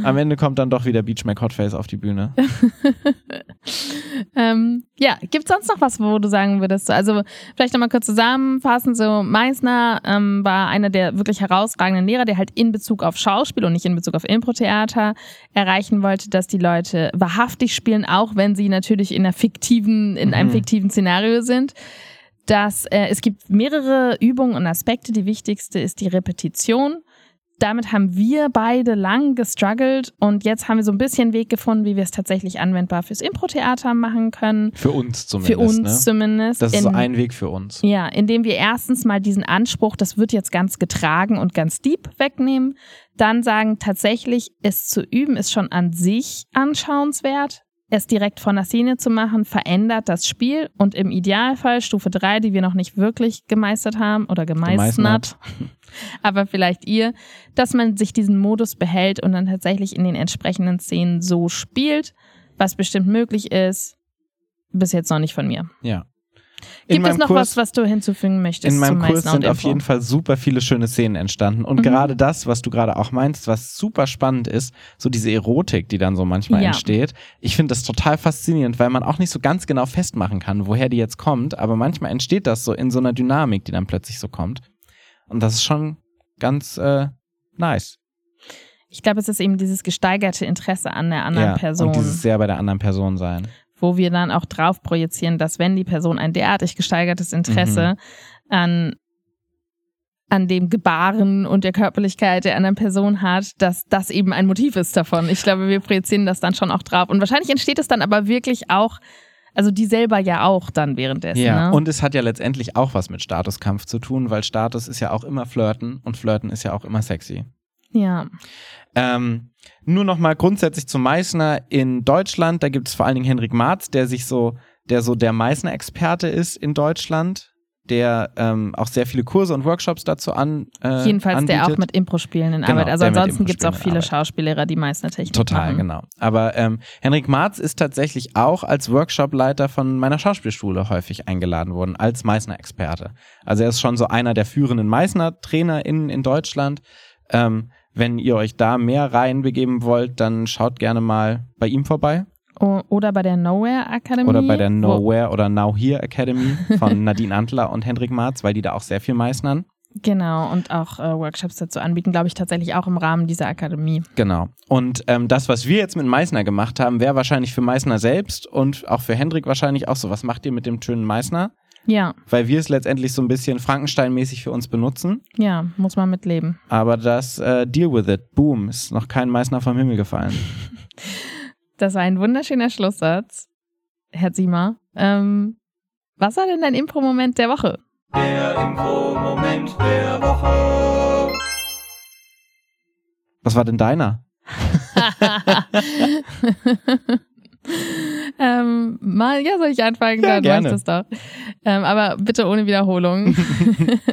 Speaker 2: am Ende kommt dann doch wieder Beach Mac Hotface auf die Bühne.
Speaker 1: ähm, ja, gibt sonst noch was, wo du sagen würdest? so- Also vielleicht nochmal kurz zusammenfassen. So Meissner ähm, war einer der wirklich herausragenden Lehrer, der halt in Bezug auf Schauspiel und nicht in Bezug auf Impro-Theater erreichen wollte, dass die Leute wahrhaftig spielen, auch wenn sie natürlich in einer fiktiven, in einem
Speaker 2: Mhm.
Speaker 1: fiktiven Szenario sind. Dass äh, es gibt mehrere Übungen und Aspekte. Die wichtigste ist die Repetition. Damit haben wir beide lang gestruggelt und jetzt haben wir so ein bisschen Weg gefunden, wie wir es tatsächlich anwendbar fürs Impro-Theater machen können.
Speaker 2: Für uns zumindest.
Speaker 1: Für uns
Speaker 2: ne?
Speaker 1: zumindest.
Speaker 2: Das ist so
Speaker 1: In-
Speaker 2: ein Weg für uns.
Speaker 1: ja, indem wir erstens mal diesen Anspruch, das wird jetzt ganz getragen und ganz deep wegnehmen. Dann sagen, tatsächlich es zu üben ist schon an sich anschauenswert. Es direkt von der Szene zu machen, verändert das Spiel und im Idealfall Stufe 3, die wir noch nicht wirklich gemeistert haben oder gemeistert,
Speaker 2: Gemeistert.
Speaker 1: aber vielleicht ihr, dass man sich diesen Modus behält und dann tatsächlich in den entsprechenden Szenen so spielt, was bestimmt möglich ist. Bis jetzt noch nicht von mir.
Speaker 2: Ja.
Speaker 1: Gibt es noch
Speaker 2: Kurs-
Speaker 1: was, was du hinzufügen möchtest?
Speaker 2: In meinem Kurs sind auf jeden Fall super viele schöne Szenen entstanden. Und
Speaker 1: Mhm.
Speaker 2: gerade das, was du gerade auch meinst, was super spannend ist, so diese Erotik, die dann so manchmal
Speaker 1: Ja.
Speaker 2: entsteht. Ich finde das total faszinierend, weil man auch nicht so ganz genau festmachen kann, woher die jetzt kommt. Aber manchmal entsteht das so in so einer Dynamik, die dann plötzlich so kommt. Und das ist schon ganz äh, nice.
Speaker 1: Ich glaube, es ist eben dieses gesteigerte Interesse an der anderen
Speaker 2: ja,
Speaker 1: Person,
Speaker 2: Und dieses sehr bei der anderen Person sein.
Speaker 1: Wo wir dann auch drauf projizieren, dass wenn die Person ein derartig gesteigertes Interesse
Speaker 2: Mhm.
Speaker 1: an an dem Gebaren und der Körperlichkeit der anderen Person hat, dass das eben ein Motiv ist davon. Ich glaube, wir projizieren das dann schon auch drauf. Und wahrscheinlich entsteht es dann aber wirklich auch, also die selber ja auch dann währenddessen.
Speaker 2: Ja,
Speaker 1: ne?
Speaker 2: und es hat ja letztendlich auch was mit Statuskampf zu tun, weil Status ist ja auch immer Flirten und Flirten ist ja auch immer sexy.
Speaker 1: ja.
Speaker 2: Ähm, nur noch mal grundsätzlich zu Meißner in Deutschland. Da gibt es vor allen Dingen Henrik Marz, der sich so, der so der Meißner-Experte ist in Deutschland, der ähm, auch sehr viele Kurse und Workshops dazu an. Äh,
Speaker 1: Jedenfalls
Speaker 2: anbietet.
Speaker 1: der auch mit Impro-Spielen in
Speaker 2: Genau,
Speaker 1: Arbeit. Also ansonsten gibt es auch viele. Schauspiellehrer, die Meißner Technik
Speaker 2: Total,
Speaker 1: machen.
Speaker 2: genau. Aber ähm, Henrik Marz ist tatsächlich auch als Workshopleiter von meiner Schauspielschule häufig eingeladen worden, als Meißner-Experte. Also er ist schon so einer der führenden Meißner-TrainerInnen in Deutschland. Ähm, wenn ihr euch da mehr reinbegeben wollt, dann schaut gerne mal bei ihm vorbei.
Speaker 1: Oder bei der Nowhere Academy.
Speaker 2: Oder bei der Nowhere oder Now Here Academy von Nadine Antler und Henrik Marz, weil die da auch sehr viel meißnern.
Speaker 1: Genau, und auch äh, Workshops dazu anbieten, glaube ich, tatsächlich auch im Rahmen dieser Akademie.
Speaker 2: Genau. Und ähm, das, was wir jetzt mit Meißner gemacht haben, wäre wahrscheinlich für Meißner selbst und auch für Hendrik wahrscheinlich auch so. Was macht ihr mit dem schönen Meißner?
Speaker 1: Ja,
Speaker 2: Weil wir es letztendlich so ein bisschen Frankenstein-mäßig für uns benutzen.
Speaker 1: ja, muss man mitleben.
Speaker 2: Aber das äh, Deal with it, boom, ist noch kein Meißner vom Himmel gefallen.
Speaker 1: Das war ein wunderschöner Schlusssatz, Herr Ziemer. Ähm, was war denn dein Impro-Moment der Woche?
Speaker 3: Der Impro-Moment der Woche.
Speaker 2: Was war denn deiner?
Speaker 1: ähm, mal, ja, soll ich anfangen?
Speaker 2: Ja,
Speaker 1: Dann
Speaker 2: gerne.
Speaker 1: mach ich das doch. Ähm, aber bitte ohne Wiederholung.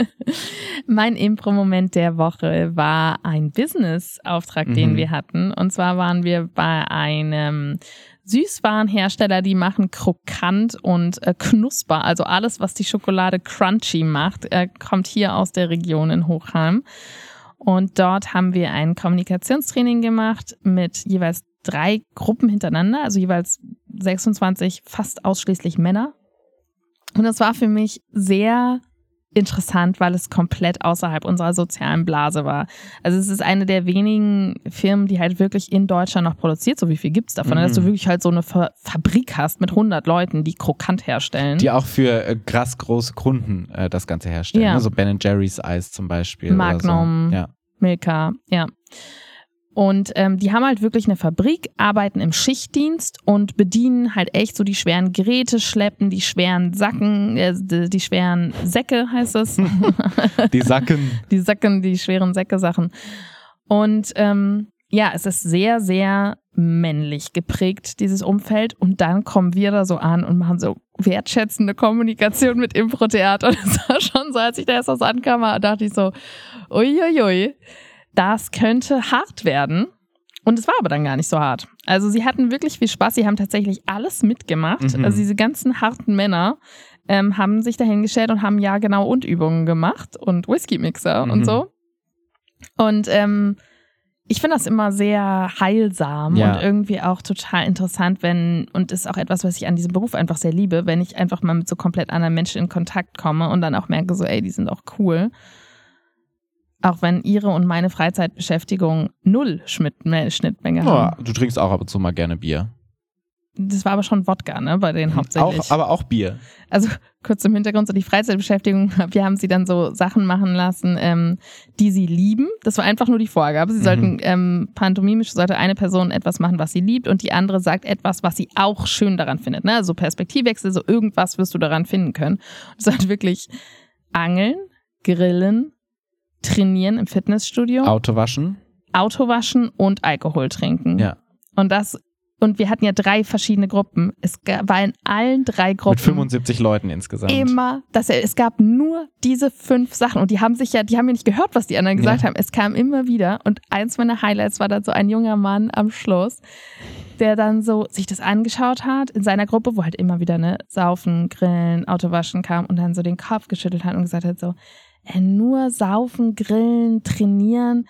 Speaker 1: mein Impro-Moment der Woche war ein Business-Auftrag, den
Speaker 2: Mhm.
Speaker 1: wir hatten. Und zwar waren wir bei einem Süßwarenhersteller, die machen krokant und äh, knusper. Also alles, was die Schokolade crunchy macht, äh, kommt hier aus der Region in Hochheim. Und dort haben wir ein Kommunikationstraining gemacht mit jeweils drei Gruppen hintereinander, also jeweils 26 fast ausschließlich Männer. Und das war für mich sehr interessant, weil es komplett außerhalb unserer sozialen Blase war. Also es ist eine der wenigen Firmen, die halt wirklich in Deutschland noch produziert. So wie viel gibt's davon?
Speaker 2: Mhm.
Speaker 1: Dass du wirklich halt so eine Fa Fabrik hast mit 100 Leuten, die krokant herstellen.
Speaker 2: Die auch für äh, krass große Kunden äh, das Ganze herstellen.
Speaker 1: Ja.
Speaker 2: Ne? So Ben Jerry's Eis zum Beispiel.
Speaker 1: Magnum.
Speaker 2: So. Ja.
Speaker 1: Milka, ja. Und ähm, die haben halt wirklich eine Fabrik, arbeiten im Schichtdienst und bedienen halt echt so die schweren Geräte, schleppen die schweren Sacken, äh, die, die schweren Säcke heißt es.
Speaker 2: Die Sacken.
Speaker 1: die Sacken, die schweren Säcke-Sachen. Und ähm, ja, es ist sehr, sehr männlich geprägt, dieses Umfeld. Und dann kommen wir da so an und machen so wertschätzende Kommunikation mit Impro-Theater. Das war schon so, als ich da erst was ankam, dachte ich so, uiuiui, das könnte hart werden. Und es war aber dann gar nicht so hart. Also sie hatten wirklich viel Spaß. Sie haben tatsächlich alles mitgemacht.
Speaker 2: Mhm.
Speaker 1: Also diese ganzen harten Männer ähm, haben sich dahingestellt und haben ja genau und Übungen gemacht und Whisky-Mixer
Speaker 2: Mhm.
Speaker 1: und so. Und ähm, ich finde das immer sehr heilsam
Speaker 2: Ja.
Speaker 1: und irgendwie auch total interessant, wenn, und ist auch etwas, was ich an diesem Beruf einfach sehr liebe, wenn ich einfach mal mit so komplett anderen Menschen in Kontakt komme und dann auch merke, so, ey, die sind auch cool. Auch wenn ihre und meine Freizeitbeschäftigung null Schnittmenge, haben.
Speaker 2: du trinkst auch ab und zu mal gerne Bier.
Speaker 1: Das war aber schon Wodka, ne, bei denen hauptsächlich.
Speaker 2: Auch, aber auch Bier.
Speaker 1: also kurz im Hintergrund so die Freizeitbeschäftigung, wir haben sie dann so Sachen machen lassen, ähm, die sie lieben. Das war einfach nur die Vorgabe. Sie
Speaker 2: Mhm.
Speaker 1: sollten ähm, pantomimisch sollte eine Person etwas machen, was sie liebt und die andere sagt etwas, was sie auch schön daran findet. Ne? Also Perspektivwechsel, so irgendwas wirst du daran finden können. Und es hat wirklich Angeln, Grillen, Trainieren im Fitnessstudio,
Speaker 2: Auto waschen.
Speaker 1: Auto waschen und Alkohol trinken.
Speaker 2: Ja.
Speaker 1: Und das und wir hatten ja drei verschiedene Gruppen. Es war in allen drei Gruppen
Speaker 2: Mit 75 Leuten insgesamt.
Speaker 1: immer, dass er, es gab nur diese fünf Sachen und die haben sich ja, die haben ja nicht gehört, was die anderen gesagt
Speaker 2: Ja.
Speaker 1: haben. Es kam immer wieder und eins meiner Highlights war dann so ein junger Mann am Schluss, der dann so sich das angeschaut hat in seiner Gruppe, wo halt immer wieder ne Saufen, Grillen, Autowaschen kam und dann so den Kopf geschüttelt hat und gesagt hat so, nur Saufen, Grillen, Trainieren.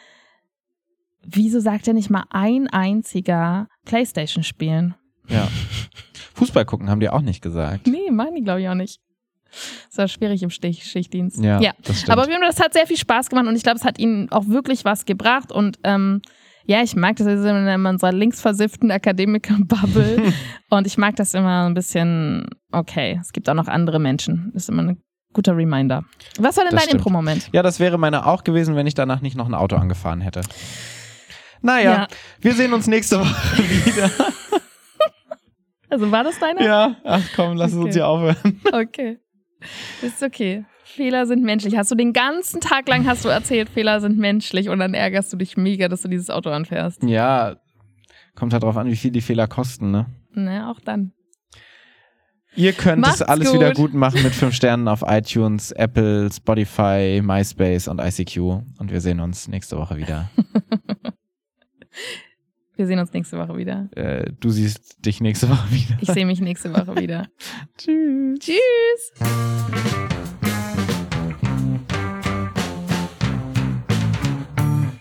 Speaker 1: Wieso sagt er nicht mal ein einziger Playstation spielen?
Speaker 2: Ja. Fußball gucken haben die auch nicht gesagt.
Speaker 1: Nee, meinen die glaube ich auch nicht. Ist ja schwierig im Stich Schichtdienst.
Speaker 2: Ja,
Speaker 1: ja.
Speaker 2: das stimmt.
Speaker 1: Aber auf jeden Fall, das hat sehr viel Spaß gemacht und ich glaube, es hat ihnen auch wirklich was gebracht und ähm, ja, ich mag das, wir sind in unserer linksversifften Akademiker-Bubble und ich mag das immer ein bisschen, okay, es gibt auch noch andere Menschen. Das ist immer ein guter Reminder. Was war denn
Speaker 2: Das
Speaker 1: dein. Impro-Moment?
Speaker 2: Ja, das wäre meine auch gewesen, wenn ich danach nicht noch ein Auto angefahren hätte. Naja,
Speaker 1: Ja.
Speaker 2: wir sehen uns nächste Woche wieder.
Speaker 1: Also war das deine?
Speaker 2: ja, ach komm, lass es
Speaker 1: Okay.
Speaker 2: uns hier aufhören.
Speaker 1: Okay. Ist okay. Fehler sind menschlich. Hast du den ganzen Tag lang hast du erzählt, Fehler sind menschlich und dann ärgerst du dich mega, dass du dieses Auto anfährst.
Speaker 2: Ja, kommt halt drauf an, wie viel die Fehler kosten, ne?
Speaker 1: Ne, auch dann.
Speaker 2: Ihr könnt
Speaker 1: Macht's
Speaker 2: es alles
Speaker 1: gut.
Speaker 2: wieder gut machen mit fünf Sternen auf iTunes, Apple, Spotify, MySpace und ICQ. Und wir sehen uns nächste Woche wieder.
Speaker 1: Wir sehen uns nächste Woche wieder.
Speaker 2: äh, du siehst dich nächste Woche wieder.
Speaker 1: Ich sehe mich nächste Woche wieder.
Speaker 2: Tschüss.
Speaker 1: Tschüss.